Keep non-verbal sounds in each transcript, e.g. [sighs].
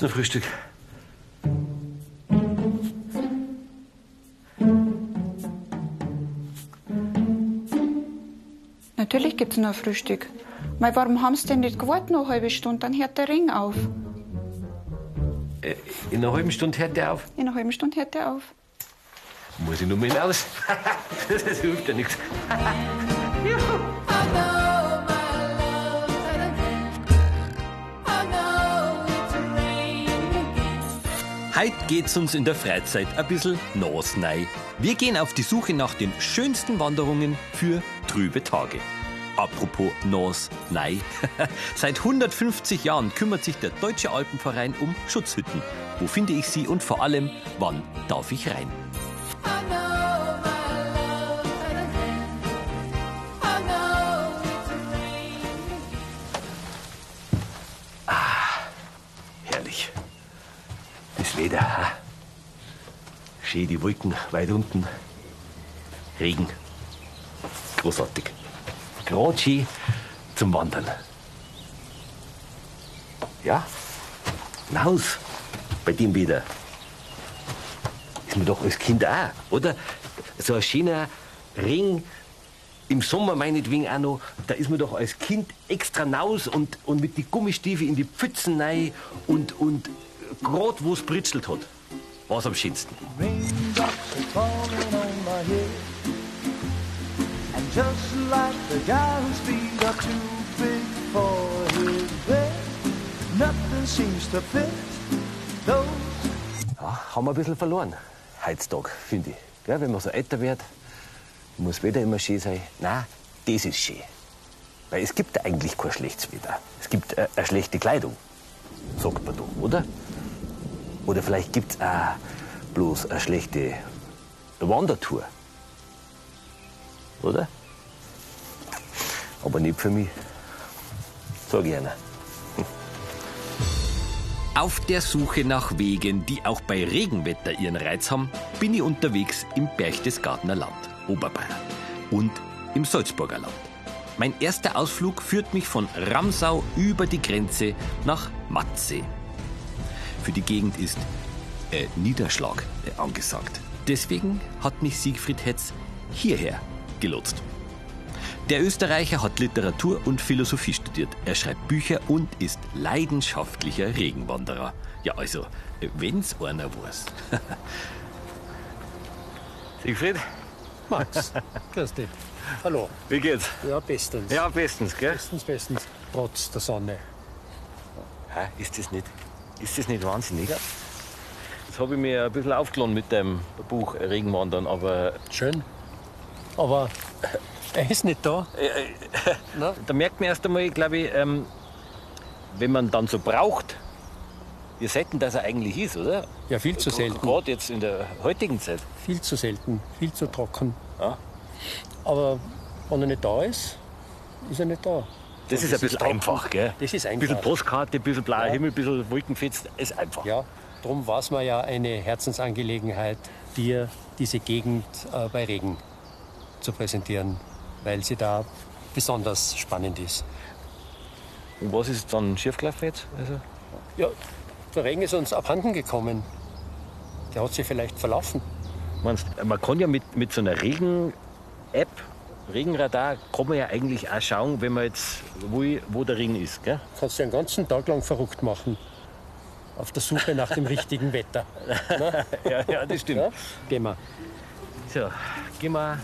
Noch Frühstück? Natürlich gibt's noch Frühstück. Mei, warum haben Sie denn nicht gewartet noch eine halbe Stunde? Dann hört der Ring auf. Äh, in einer halben Stunde hört der auf. In einer halben Stunde hört der auf. Muss ich nur mal hinaus. [laughs] das hilft ja nichts. [laughs] Heute geht's uns in der Freizeit ein bisschen nasnei. Wir gehen auf die Suche nach den schönsten Wanderungen für trübe Tage. Apropos Nasnei. [laughs] Seit 150 Jahren kümmert sich der Deutsche Alpenverein um Schutzhütten. Wo finde ich sie und vor allem, wann darf ich rein? Wolken weit unten. Regen. Großartig. Gerade schön zum Wandern. Ja, hinaus bei dem Wetter. Ist mir doch als Kind auch, oder? So ein schöner Ring im Sommer meinetwegen auch noch, da ist man doch als Kind extra naus und, und mit die Gummistiefel in die Pfützen rein und, und gerade wo es britzelt hat, war's am schönsten. Falling on my head. And just like the guy whose feet are too big for his bed, nothing seems to fit those Ja, haben wir ein bisschen verloren, heutzutage, finde ich. Gell, wenn man so älter wird, muss Wetter immer schön sein. Nein, das ist schön. Weil es gibt eigentlich kein schlechtes Wetter. Es gibt äh, eine schlechte Kleidung, sagt man da, oder? Oder vielleicht gibt es bloß eine schlechte Wandertour. Oder? Aber nicht für mich. Sag ich einer. Auf der Suche nach Wegen, die auch bei Regenwetter ihren Reiz haben, bin ich unterwegs im Berchtesgadener Land, Oberbayern und im Salzburger Land. Mein erster Ausflug führt mich von Ramsau über die Grenze nach Matzee. Für die Gegend ist äh, Niederschlag äh, angesagt. Deswegen hat mich Siegfried Hetz hierher gelotst. Der Österreicher hat Literatur und Philosophie studiert. Er schreibt Bücher und ist leidenschaftlicher Regenwanderer. Ja, also, wenn's einer weiß. [laughs] Siegfried, Max, [laughs] grüß dich. Hallo. wie geht's? Ja, bestens. Ja, bestens, gell? Bestens, bestens. Trotz der Sonne. Hä, ist das nicht, ist das nicht wahnsinnig? Jetzt habe ich mir ein bisschen aufgeladen mit dem Buch Regenwandern, aber Schön. Aber er ist nicht da. Na? da merkt man erst einmal, glaube ich, ähm, wenn man dann so braucht, wie selten das er eigentlich ist, oder? Ja, viel zu selten. Gerade jetzt in der heutigen Zeit. Viel zu selten. Viel zu trocken. Ja. Aber wenn er nicht da ist, ist er nicht da. Das ist ein bisschen trocken. einfach, gell? Das ist Ein bisschen einfach. Postkarte, ein bisschen blauer Ja. Himmel, ein bisschen Wolkenfetz, ist einfach. Ja, darum war es mir ja eine Herzensangelegenheit, dir diese Gegend äh, bei Regen zu präsentieren, weil sie da besonders spannend ist. Und was ist dann schiefgelaufen jetzt? Also, Ja, der Regen ist uns abhanden gekommen. Der hat sich vielleicht verlaufen. meinst, man kann ja mit, mit so einer Regen-App, Regenradar, kann man ja eigentlich auch schauen, wenn man jetzt will, wo der Regen ist, gell? Kannst du den ganzen Tag lang verrückt machen. Auf der Suche nach dem richtigen Wetter. [laughs] Ja, ja, das stimmt. Ja? Gehen wir. So, gehen wir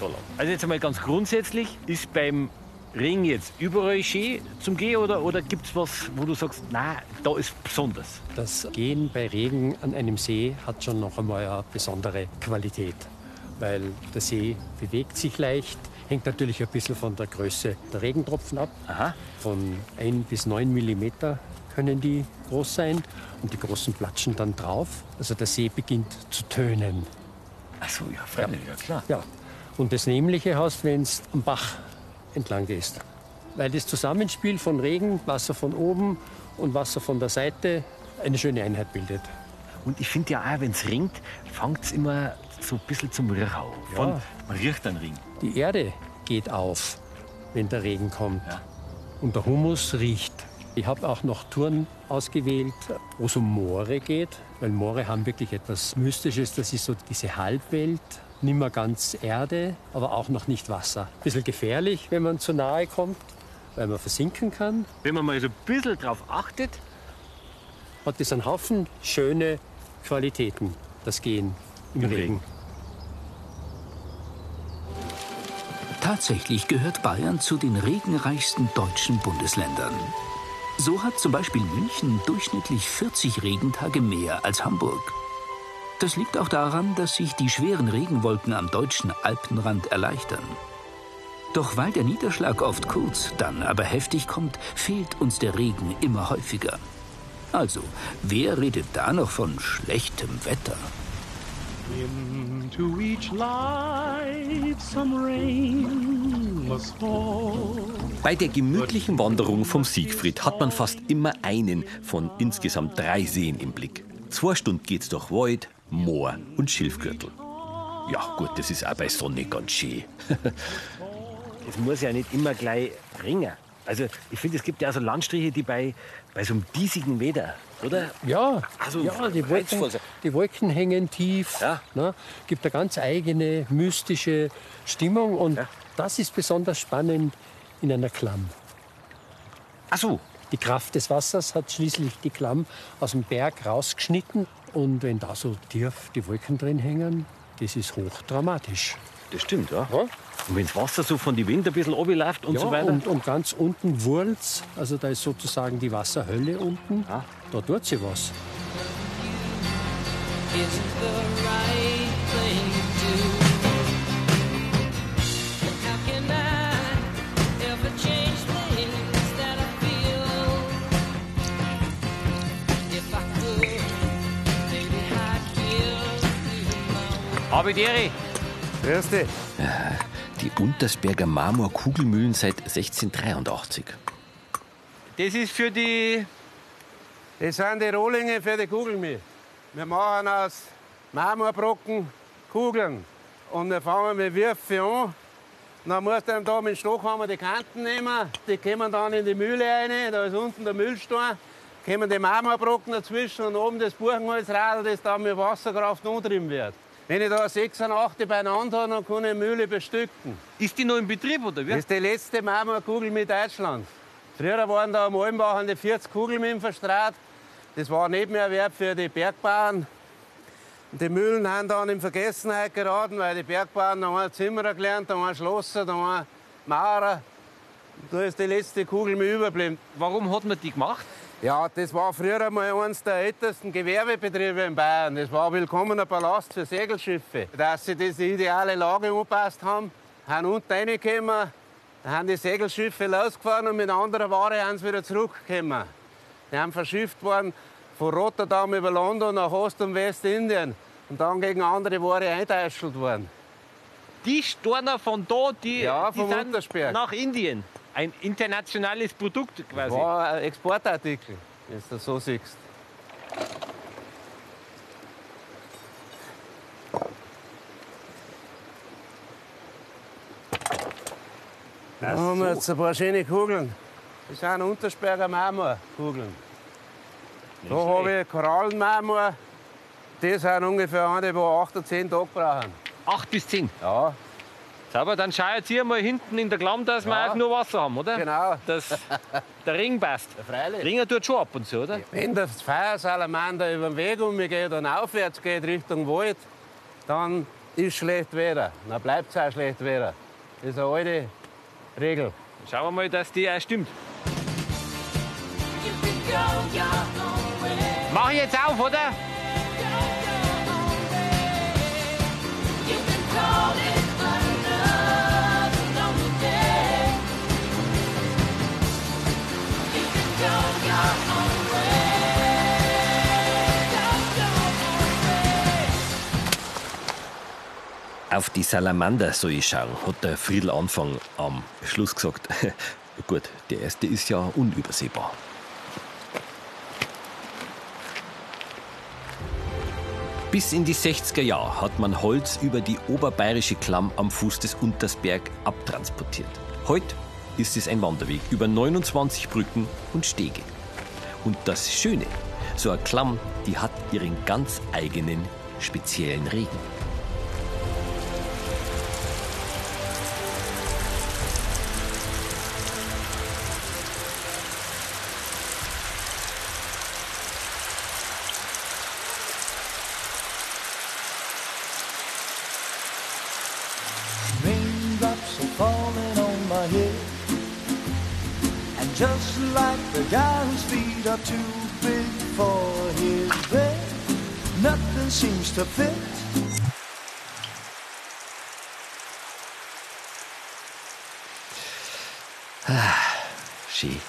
da lang. Also jetzt einmal ganz grundsätzlich, ist beim Regen jetzt überall schön zum Gehen oder, oder gibt es was, wo du sagst, na, da ist besonders? Das Gehen bei Regen an einem See hat schon noch einmal eine besondere Qualität, weil der See bewegt sich leicht, hängt natürlich ein bisschen von der Größe der Regentropfen ab. Aha. Von 1 bis 9 Millimeter können die groß sein und die großen platschen dann drauf. Also der See beginnt zu tönen. Ach so, ja, freilich, ja, klar. Ja. Und das Nämliche hast, wenn es am Bach entlang gehst. Weil das Zusammenspiel von Regen, Wasser von oben und Wasser von der Seite eine schöne Einheit bildet. Und ich finde ja auch, wenn es ringt, fängt es immer so ein bisschen zum Rauch. Von, Ja. Man riecht einen Ring. Die Erde geht auf, wenn der Regen kommt. Ja. und der Humus riecht. Ich habe auch noch Touren ausgewählt, wo es um Moore geht, weil Moore haben wirklich etwas Mystisches. Das ist so diese Halbwelt, nicht mehr ganz Erde, aber auch noch nicht Wasser. Ein bisschen gefährlich, wenn man zu nahe kommt, weil man versinken kann. Wenn man mal so ein bisschen drauf achtet, Hat das einen Haufen schöne Qualitäten, das Gehen im, Im Regen. Regen. Tatsächlich gehört Bayern zu den regenreichsten deutschen Bundesländern. So hat zum Beispiel München durchschnittlich 40 Regentage mehr als Hamburg. Das liegt auch daran, dass sich die schweren Regenwolken am deutschen Alpenrand erleichtern. Doch weil der Niederschlag oft kurz, dann aber heftig kommt, fehlt uns der Regen immer häufiger. Also, wer redet da noch von schlechtem Wetter? Into each life some rain must fall. Bei der gemütlichen Wanderung vom Siegfried hat man fast immer einen von insgesamt drei Seen im Blick. Zwei Stunden geht's durch Wald, Moor und Schilfgürtel. Ja, gut, das ist auch bei Sonne ganz schön. [laughs] es muss ja nicht immer gleich ringen. Also ich finde, es gibt ja so Landstriche, die bei, bei so einem diesigen Wetter, oder? Ja, Also ja die, Wolken, die Wolken hängen tief. Ja. Ne? Gibt eine ganz eigene mystische Stimmung und Ja. das ist besonders spannend in einer Klamm. Ach so, Die Kraft des Wassers hat schließlich die Klamm aus dem Berg rausgeschnitten und wenn da so tief die Wolken drin hängen, das ist hochdramatisch. Das stimmt, ja. Ja. Und wenn das Wasser so von die Wind ein bisschen runterläuft und ja, so weiter. und, und ganz unten Wurz, also da ist sozusagen die Wasserhölle unten, Ja. da tut sie was. Abideri, Grüß dich. Die Untersberger Marmorkugelmühlen seit 1683. das ist für die. Das sind die Rohlinge für die Kugelmilch. Wir machen aus Marmorbrocken Kugeln. Und wir fangen mit Würfeln an. Dann musst du dann da mit dem Stockhammer die Kanten nehmen. Die kommen dann in die Mühle rein. Da ist unten der Müllstein. Kommen die Marmorbrocken dazwischen und oben das Buchenholzradl, das dann mit Wasserkraft angetrieben wird. Wenn ich da sechs und acht beieinander habe, dann kann ich Mühle bestücken. Ist die noch im Betrieb, oder wie? Das ist die letzte Marmorkugel mit Deutschland. Früher waren da am Almbach an die 40 Kugeln verstrahlt. Das war Nebenerwerb für die Bergbauern. Und die Mühlen haben dann in Vergessenheit geraten, weil die Bergbauern da haben Zimmerer gelernt, da haben Schlosser, da haben Maurer. Und da ist die letzte Kugel mit überblieben. Warum hat man die gemacht? Ja, das war früher mal eines der ältesten Gewerbebetriebe in Bayern. Das war ein willkommener Palast für Segelschiffe. Dass sie diese ideale Lage angepasst haben, haben unten reingekommen, dann haben die Segelschiffe losgefahren und mit anderer Ware haben sie wieder zurückgekommen. Die haben verschifft worden von Rotterdam über London nach Ost- und Westindien und dann gegen andere Ware einteischelt worden. Die Storner von da, die, Ja, die sind nach Indien. Ein internationales Produkt quasi. War ein Exportartikel, wenn du das so siehst. Da haben wir jetzt ein paar schöne Kugeln. Das sind Untersberger Marmorkugeln. Da habe ich Korallenmarmor. Die sind ungefähr eine, die 8 oder 10 Tage brauchen. Acht bis zehn. Ja, Sauber, dann schau jetzt hier mal hinten in der Klamm, dass wir Ja. auch nur Wasser haben, oder? genau. Dass der Ring passt. Freilich. Ringer tut schon ab und zu, oder? Wenn das Feuersalamander über den Weg umgeht und aufwärts geht Richtung Wald, dann ist schlecht Wetter. Dann bleibt es auch schlecht Wetter. Das ist eine alte Regel. Schauen wir mal, dass die auch stimmt. Mach ich jetzt auf, oder? Auf die Salamander soll ich schauen, hat der Friedl Anfang am Schluss gesagt. [laughs] Gut, der erste ist ja unübersehbar. Bis in die 60er Jahre hat man Holz über die oberbayerische Klamm am Fuß des Untersberg abtransportiert. Heute ist es ein Wanderweg über 29 Brücken und Stege. Und das Schöne, so eine Klamm, die hat ihren ganz eigenen speziellen Regen. The guy whose feet are too big for his bed, nothing seems to fit. [sighs] Schön, oder?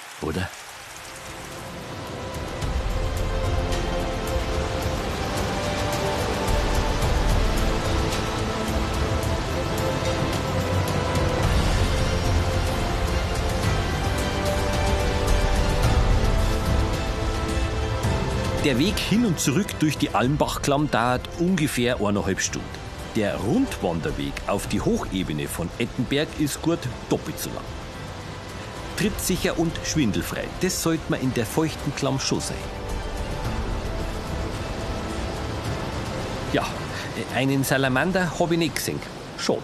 Der Weg hin und zurück durch die Almbachklamm dauert ungefähr eineinhalb Stunden. Der Rundwanderweg auf die Hochebene von Ettenberg ist gut doppelt so lang. Trittsicher und schwindelfrei, das sollte man in der feuchten Klamm schon sein. Ja, einen Salamander habe ich nicht gesehen. Schade.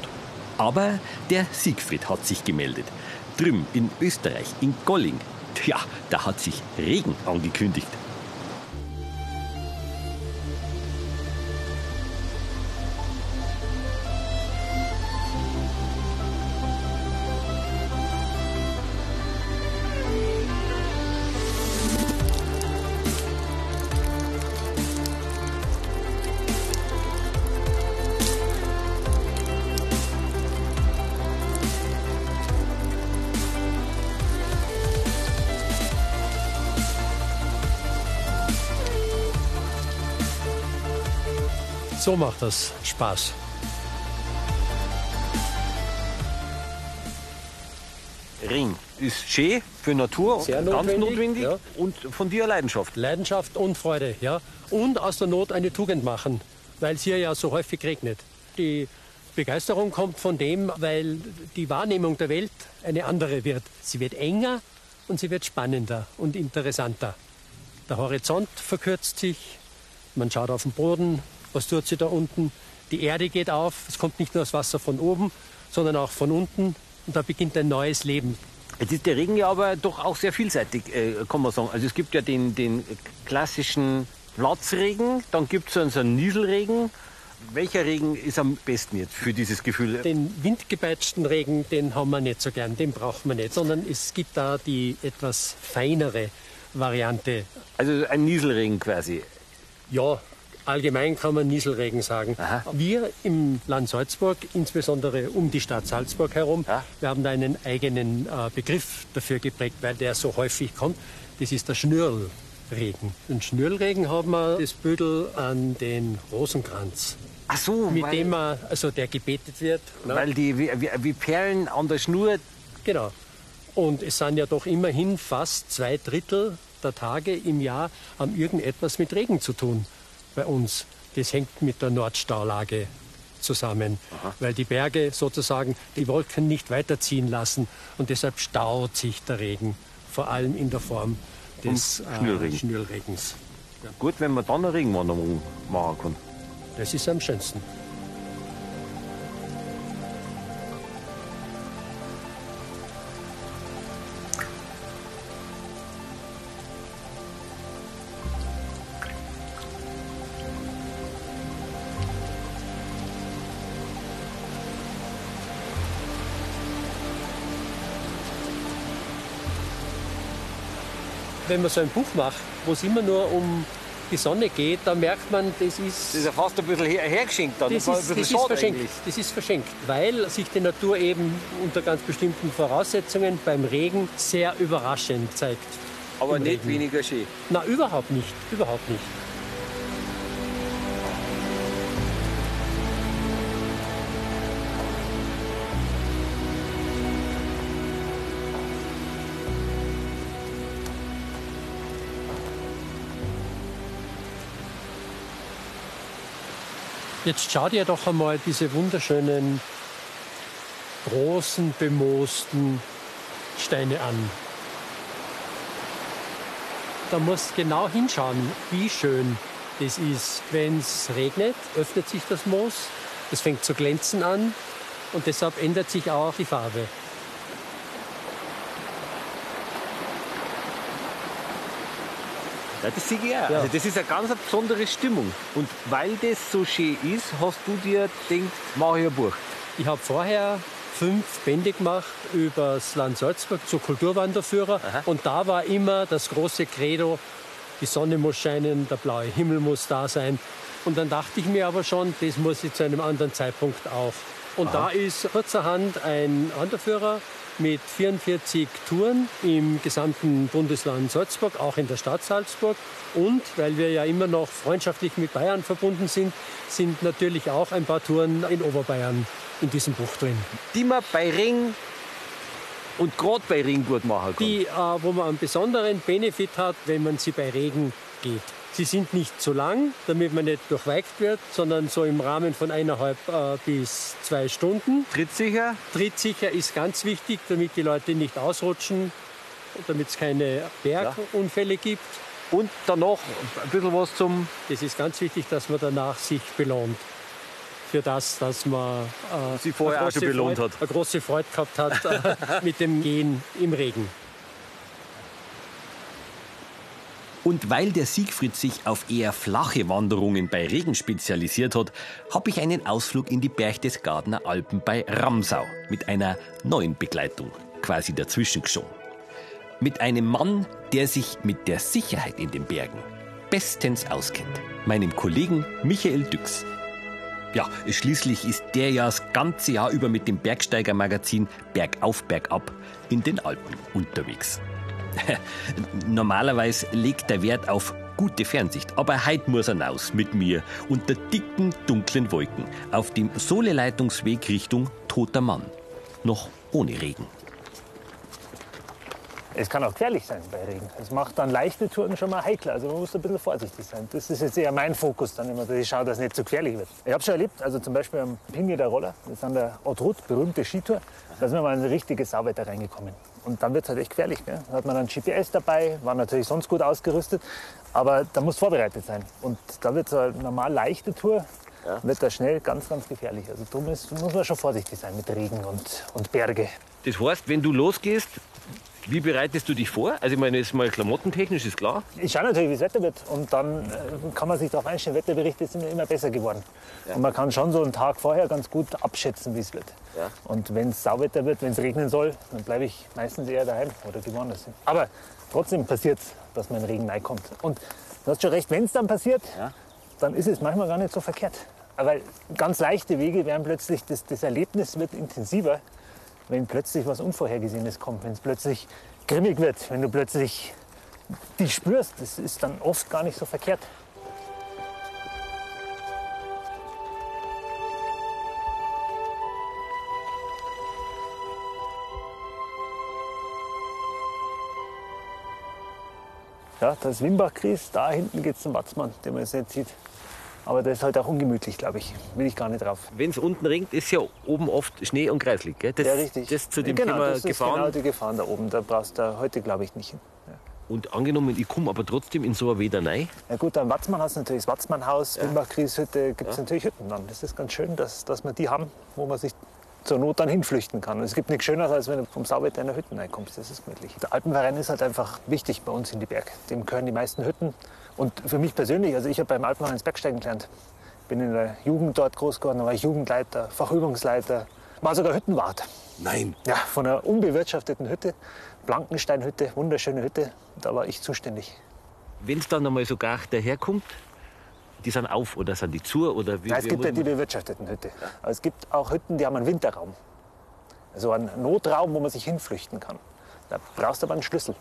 Aber der Siegfried hat sich gemeldet. Drüben in Österreich, in Golling. Tja, da hat sich Regen angekündigt. So macht das Spaß. Ring ist schön für Natur, Sehr ganz notwendig, notwendig ja. und von dir Leidenschaft. Leidenschaft und Freude, ja. Und aus der Not eine Tugend machen, weil es hier ja so häufig regnet. Die Begeisterung kommt von dem, weil die Wahrnehmung der Welt eine andere wird. Sie wird enger und sie wird spannender und interessanter. Der Horizont verkürzt sich, man schaut auf den Boden, was tut sie da unten? Die Erde geht auf, es kommt nicht nur das Wasser von oben, sondern auch von unten und da beginnt ein neues Leben. Jetzt ist der Regen ja aber doch auch sehr vielseitig, äh, kann man sagen. Also es gibt ja den, den klassischen Platzregen, dann gibt es so einen- so einen Nieselregen. Welcher Regen ist am besten jetzt für dieses Gefühl? Den windgepeitschten Regen, den haben wir nicht so gern, den braucht man nicht, sondern es gibt da die etwas feinere Variante. Also ein Nieselregen quasi. Ja, allgemein kann man Nieselregen sagen. Aha. Wir im Land Salzburg, insbesondere um die Stadt Salzburg herum, Ja. wir haben da einen eigenen äh, Begriff dafür geprägt, weil der so häufig kommt. Das ist der Schnürlregen. Und Schnürlregen haben wir das Büdel an den Rosenkranz, Ach so, mit weil, dem man, also der gebetet wird. ne? weil die wie, wie, wie Perlen an der Schnur. Genau. Und es sind ja doch immerhin fast zwei Drittel der Tage im Jahr haben irgendetwas mit Regen zu tun bei uns. Das hängt mit der Nordstaulage zusammen, weil die Berge sozusagen die Wolken nicht weiterziehen lassen und deshalb staut sich der Regen, vor allem in der Form des Schnürregen. Äh, Schnürregens. Gut, wenn man dann eine Regenwanderung machen kann. Das ist am schönsten. Wenn man so ein Buch macht, wo es immer nur um die Sonne geht, dann merkt man, das ist Das ist ja fast ein bisschen her hergeschenkt. Dann. Das war ist, das ist verschenkt. eigentlich. Das ist verschenkt, weil sich die Natur eben unter ganz bestimmten Voraussetzungen beim Regen sehr überraschend zeigt. Aber Im nicht Regen. weniger schön. Na, überhaupt nicht, überhaupt nicht. Jetzt schau dir doch einmal diese wunderschönen, großen, bemoosten Feldsteine an. Da muss genau hinschauen, wie schön das ist. Wenn es regnet, öffnet sich das Moos, es fängt zu glänzen an und deshalb ändert sich auch die Farbe. Ja, das sehe ich auch. Ja. Also das ist eine ganz besondere Stimmung. Und weil das so schön ist, hast du dir gedacht, mache ich ein Buch. Ich habe vorher fünf Bände gemacht über das Land Salzburg zur Kulturwanderführer. Und da war immer das große Credo, die Sonne muss scheinen, der blaue Himmel muss da sein. Und dann dachte ich mir aber schon, das muss ich zu einem anderen Zeitpunkt auch. Und da ist kurzerhand ein Wanderführer mit 44 Touren im gesamten Bundesland Salzburg, auch in der Stadt Salzburg. Und weil wir ja immer noch freundschaftlich mit Bayern verbunden sind, sind natürlich auch ein paar Touren in Oberbayern in diesem Buch drin. Die man bei Ring und gerade bei Ring gut machen kann. Die, äh, wo man einen besonderen Benefit hat, wenn man sie bei Regen geht. Sie sind nicht zu lang, damit man nicht durchweicht wird, sondern so im Rahmen von eineinhalb äh, bis zwei Stunden. Trittsicher? Trittsicher ist ganz wichtig, damit die Leute nicht ausrutschen, damit es keine Bergunfälle gibt. Und danach ein bisschen was zum... Das ist ganz wichtig, dass man danach sich belohnt. Für das, dass man äh, Sie vorher eine auch schon große belohnt Freude, hat. Eine große Freude gehabt hat äh, mit dem Gehen im Regen. Und weil der Siegfried sich auf eher flache Wanderungen bei Regen spezialisiert hat, habe ich einen Ausflug in die Berchtesgadener Alpen bei Ramsau mit einer neuen Begleitung quasi dazwischen geschoben. Mit einem Mann, der sich mit der Sicherheit in den Bergen bestens auskennt, meinem Kollegen Michael Düx. Ja, schließlich ist der ja das ganze Jahr über mit dem Bergsteigermagazin Bergauf, Bergab in den Alpen unterwegs. [laughs] Normalerweise legt er Wert auf gute Fernsicht, aber heute muss er raus mit mir unter dicken, dunklen Wolken auf dem Soleleitungsweg Richtung Toter Mann. Noch ohne Regen. Es kann auch gefährlich sein bei Regen. Es macht dann leichte Touren schon mal heikler. Also man muss ein bisschen vorsichtig sein. Das ist jetzt eher mein Fokus dann immer, dass ich schaue, dass es nicht zu gefährlich wird. Ich habe schon erlebt, also zum Beispiel am Pinge der Roller, das ist an der Ortrut, berühmte Skitour, da sind wir mal in ein richtiges Sauwetter reingekommen. Und dann wird es halt echt gefährlich. Gell? Da hat man dann GPS dabei, war natürlich sonst gut ausgerüstet, aber da muss vorbereitet sein. Und da wird so eine normal leichte Tour, wird da schnell ganz, ganz gefährlich. Also darum ist, muss man schon vorsichtig sein mit Regen und, und Berge. Das heißt, wenn du losgehst, wie bereitest du dich vor? Also ich meine, jetzt mal klamottentechnisch ist klar. Ich schaue natürlich, wie das Wetter wird. Und dann äh, kann man sich darauf einstellen. Wetterberichte sind ja immer besser geworden. Und man kann schon so einen Tag vorher ganz gut abschätzen, wie es wird. Ja. Und wenn es Sauwetter wird, wenn es regnen soll, dann bleibe ich meistens eher daheim oder woanders hin. Aber trotzdem passiert es, dass man in Regen reinkommt. Und du hast schon recht, wenn es dann passiert, dann ist es manchmal gar nicht so verkehrt. Weil ganz leichte Wege werden plötzlich, das, das Erlebnis wird intensiver, wenn plötzlich was Unvorhergesehenes kommt, wenn es plötzlich grimmig wird, wenn du plötzlich die spürst, das ist dann oft gar nicht so verkehrt. Ja, das Wimbach-Kries, da hinten geht es zum Watzmann, den man jetzt nicht sieht. Aber das ist halt auch ungemütlich, glaube ich. Will ich gar nicht drauf. Wenn es unten regnet, ist ja oben oft Schnee und Kreislig. Gell? Das, ja, richtig. Das zu dem genau, Thema das ist Gefahren. genau die Gefahren da oben. Da brauchst du heute, glaube ich, nicht hin. Und angenommen, ich komme aber trotzdem in so ein Weder rein. Ja gut, am Watzmann hast du natürlich das Watzmannhaus, Wimbach-Krieshütte, gibt es Ja. natürlich Hütten dann. Das ist ganz schön, dass, dass wir die haben, wo man sich zur Not dann hinflüchten kann. Und es gibt nichts Schöneres, als wenn du vom Sauwetter in der Hütte reinkommst. Das ist gemütlich. Der Alpenverein ist halt einfach wichtig bei uns in die Berge. Dem gehören die meisten Hütten. Und für mich persönlich, also ich habe beim Alpenverein ins Bergsteigen gelernt. Bin in der Jugend dort groß geworden, da war ich Jugendleiter, Fachübungsleiter, war sogar Hüttenwart. Nein. Ja, von einer unbewirtschafteten Hütte, Blankensteinhütte, wunderschöne Hütte, da war ich zuständig. Wenn es dann einmal so gar daherkommt, die sind auf oder sind die zu? Oder wie, Ja, es gibt ja die bewirtschafteten Hütte. Aber es gibt auch Hütten, die haben einen Winterraum. Also einen Notraum, wo man sich hinflüchten kann. Da brauchst du aber einen Schlüssel.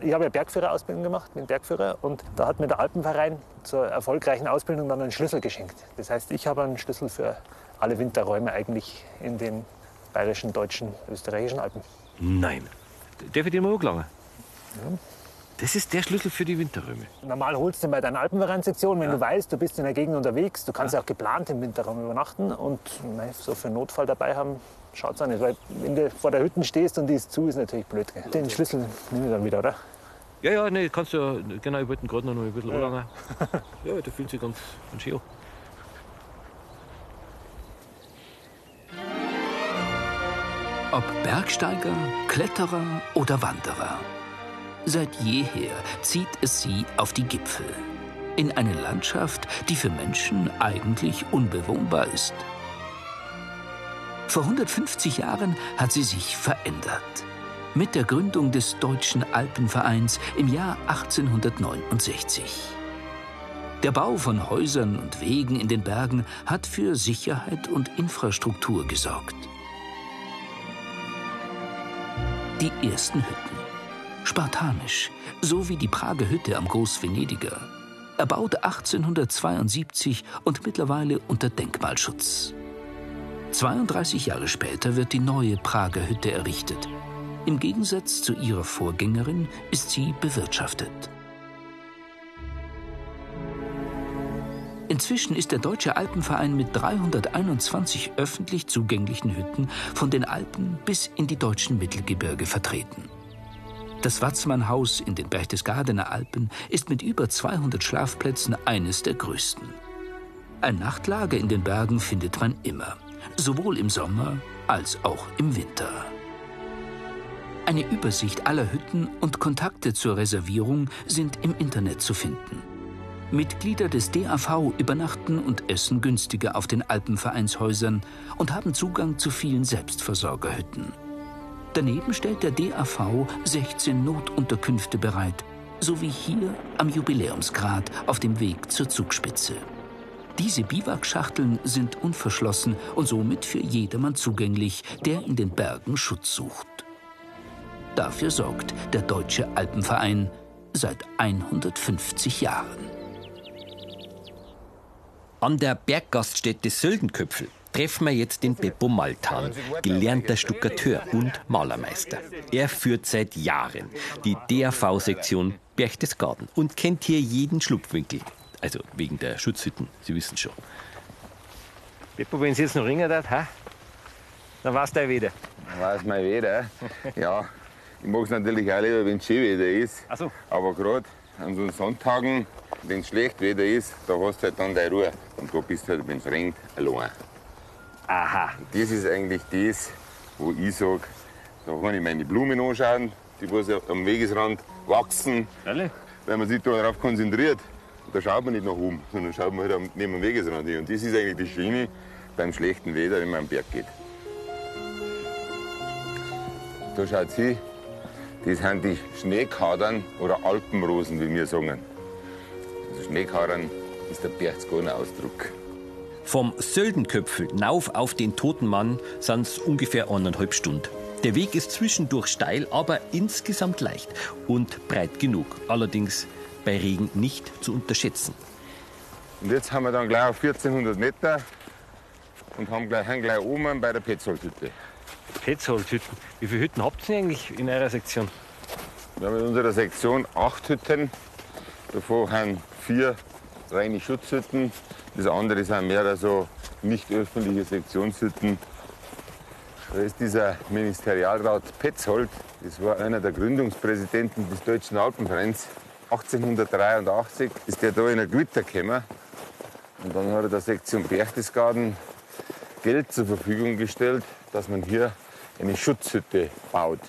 Ich habe ja Bergführerausbildung gemacht, bin Bergführer und da hat mir der Alpenverein zur erfolgreichen Ausbildung dann einen Schlüssel geschenkt. Das heißt, ich habe einen Schlüssel für alle Winterräume eigentlich in den bayerischen, deutschen, österreichischen Alpen. Nein. Darf ich dir mal angelangen? Das ist der Schlüssel für die Winterräume. Normal holst du ihn bei deiner Alpenvereinssektion, wenn du weißt, du bist in der Gegend unterwegs. Du kannst ja auch geplant im Winterraum übernachten und mei, so für einen Notfall dabei haben, schaut's auch nicht. Weil wenn du vor der Hütte stehst und die ist zu, ist natürlich blöd. Gell? Den Schlüssel nehme ich dann wieder, oder? Ja, ja, nee, kannst du, genau, ich wollte ihn gerade noch ein bisschen anlangen. Ja, der fühlt sich ganz, ganz schön an. Ob Bergsteiger, Kletterer oder Wanderer. Seit jeher zieht es sie auf die Gipfel. In eine Landschaft, die für Menschen eigentlich unbewohnbar ist. Vor 150 Jahren hat sie sich verändert. Mit der Gründung des Deutschen Alpenvereins im Jahr 1869. Der Bau von Häusern und Wegen in den Bergen hat für Sicherheit und Infrastruktur gesorgt. Die ersten Hütten. Spartanisch, so wie die Prager Hütte am Großvenediger. Erbaut 1872 und mittlerweile unter Denkmalschutz. 32 Jahre später wird die neue Prager Hütte errichtet. Im Gegensatz zu ihrer Vorgängerin ist sie bewirtschaftet. Inzwischen ist der Deutsche Alpenverein mit 321 öffentlich zugänglichen Hütten von den Alpen bis in die deutschen Mittelgebirge vertreten. Das Watzmannhaus in den Berchtesgadener Alpen ist mit über 200 Schlafplätzen eines der größten. Ein Nachtlager in den Bergen findet man immer, sowohl im Sommer als auch im Winter. Eine Übersicht aller Hütten und Kontakte zur Reservierung sind im Internet zu finden. Mitglieder des DAV übernachten und essen günstiger auf den Alpenvereinshäusern und haben Zugang zu vielen Selbstversorgerhütten. Daneben stellt der DAV 16 Notunterkünfte bereit, so wie hier am Jubiläumsgrat auf dem Weg zur Zugspitze. Diese Biwakschachteln sind unverschlossen und somit für jedermann zugänglich, der in den Bergen Schutz sucht. Dafür sorgt der Deutsche Alpenverein seit 150 Jahren. An der Berggaststätte Söldenköpfel treffen wir jetzt den Beppo Maltan, gelernter Stuckateur und Malermeister. Er führt seit Jahren die DAV-Sektion Berchtesgaden und kennt hier jeden Schlupfwinkel. Also wegen der Schutzhütten, Sie wissen schon. Beppo, wenn Sie jetzt noch ringen darf, ha? dann war's da wieder. Weiß mal wieder. [laughs] Ja, ich mag es natürlich auch lieber, wenn es Skiwetter ist. Ach so. Aber gerade an so Sonntagen, wenn es schlecht Wetter ist, da hast du halt dann deine Ruhe. Und da bist du halt, wenn es regnet, allein. Aha. Und das ist eigentlich das, wo ich sage, da kann ich meine Blumen anschauen, die was am Wegesrand wachsen. Ehrlich? Wenn man sich darauf konzentriert, da schaut man nicht nach oben, sondern schaut man halt am- neben dem Wegesrand hin. Und das ist eigentlich das Schöne beim schlechten Wetter, wenn man am Berg geht. Da schaut hin, das sind die Schneekadern oder Alpenrosen, wie wir sagen. Also Schneekadern ist der Berchtesgadener Ausdruck. Vom Söldenköpfel nauf auf den Toten Mann sind es ungefähr eineinhalb Stunden. Der Weg ist zwischendurch steil, aber insgesamt leicht und breit genug. Allerdings bei Regen nicht zu unterschätzen. Und jetzt haben wir dann gleich auf 1400 Meter und haben gleich, haben gleich oben bei der Petzoldhütte. Petzoldhütten. Wie viele Hütten habt ihr eigentlich in eurer Sektion? Wir haben in unserer Sektion acht Hütten. Davon haben vier reine Schutzhütten. Das andere sind mehr so nicht öffentliche Sektionshütten. Da ist dieser Ministerialrat Petzold. Das war einer der Gründungspräsidenten des Deutschen Alpenvereins. 1883 ist der da in ein Gewitter gekommen. Und dann hat er der Sektion Berchtesgaden Geld zur Verfügung gestellt, dass man hier eine Schutzhütte baut.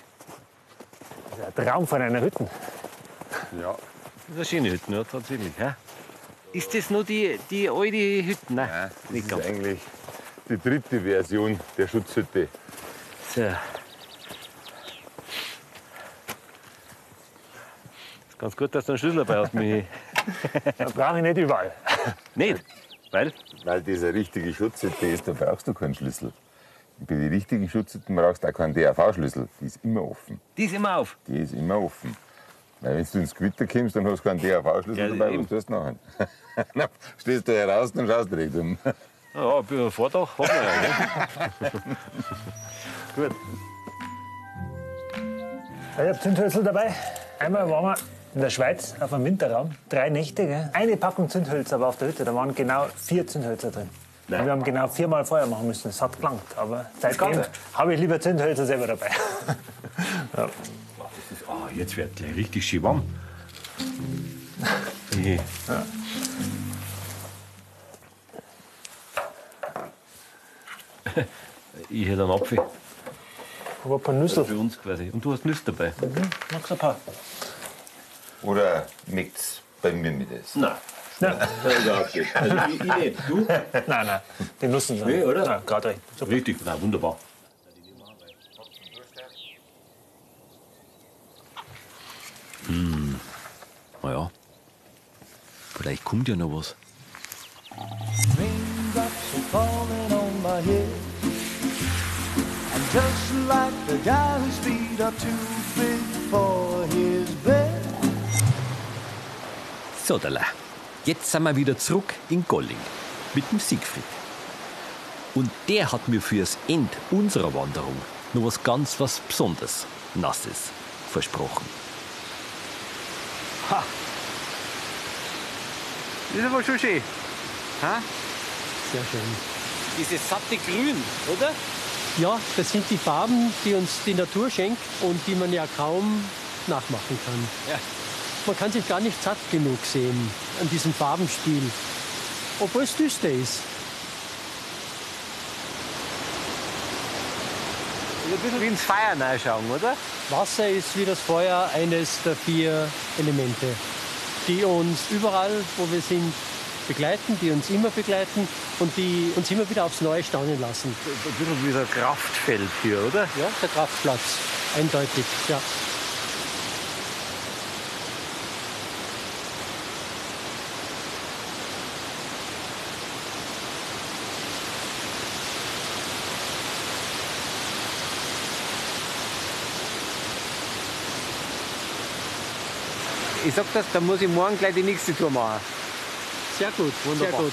Das ist ein Traum von einer Hütte. Ja. Das ist eine schöne Hütte, ja, tatsächlich. Ja. Ist das nur die, die alte Hütte? Nein, Ja, das nicht ist ganz. eigentlich die dritte Version der Schutzhütte. So. Ist ganz gut, dass du einen Schlüssel dabei hast, Michi. [laughs] Das brauche ich nicht überall. Nicht? Weil? Weil das eine richtige Schutzhütte ist, da brauchst du keinen Schlüssel. Bei den richtigen Schutzhütten brauchst du auch keinen DAV-Schlüssel. Die ist immer offen. Die ist immer auf. Die ist immer offen. Weil wenn du ins Gewitter kommst, dann hast du keinen DAV-Schlüssel Ja, dabei. eben. Was tust du nachher? [laughs] Na, Stehst du heraus, dann schaust du direkt um. Ja, ein Vordach haben wir ja. [laughs] Gut. Ich habe Zündhölzl dabei. Einmal waren wir in der Schweiz auf einem Winterraum. Drei Nächte, gell? eine Packung Zündhölzer aber auf der Hütte. Da waren genau vier Zündhölzer drin. Und wir haben genau viermal Feuer machen müssen. Es hat gelangt. Aber seitdem habe ich lieber Zündhölzer selber dabei. [laughs] ja. Ah, jetzt wird gleich richtig schön warm. Nee. [laughs] Ich hätte einen Apfel. Aber ein paar Nüsse. Für uns quasi. Und du hast Nüsse dabei. Magst du ein paar? Oder nichts bei mir mit essen? Nein. Ja. [laughs] Also ich, ich nicht. Du? [laughs] nein, nein. Die Nüsse sind. Nee, oder? Ja, gerade recht. Super. Richtig, na, wunderbar. Hm. Na ja. Vielleicht kommt ja noch was. Just like the guy whose feet are too big for his bed. So, Dala. Jetzt sind wir wieder zurück in Golling mit dem Siegfried. Und der hat mir fürs End unserer Wanderung noch was ganz was Besonderes, Nasses, versprochen. Ha! Das ist aber schon schön. Ha? Sehr schön. Dieses satte Grün, oder? Ja, das sind die Farben, die uns die Natur schenkt und die man ja kaum nachmachen kann. Ja. Man kann sich gar nicht satt genug sehen an diesem Farbenspiel, obwohl es düster ist. Ein bisschen wie ins Feuer reinschauen, oder? Wasser ist wie das Feuer eines der vier Elemente, die uns überall, wo wir sind, begleiten, die uns immer begleiten und die uns immer wieder aufs Neue staunen lassen. Ein bisschen wie so ein Kraftfeld hier, oder? Ja, der Kraftplatz, eindeutig, ja. Ich sag das, da muss ich morgen gleich die nächste Tour machen. Sehr gut, Wunderbar. sehr gut.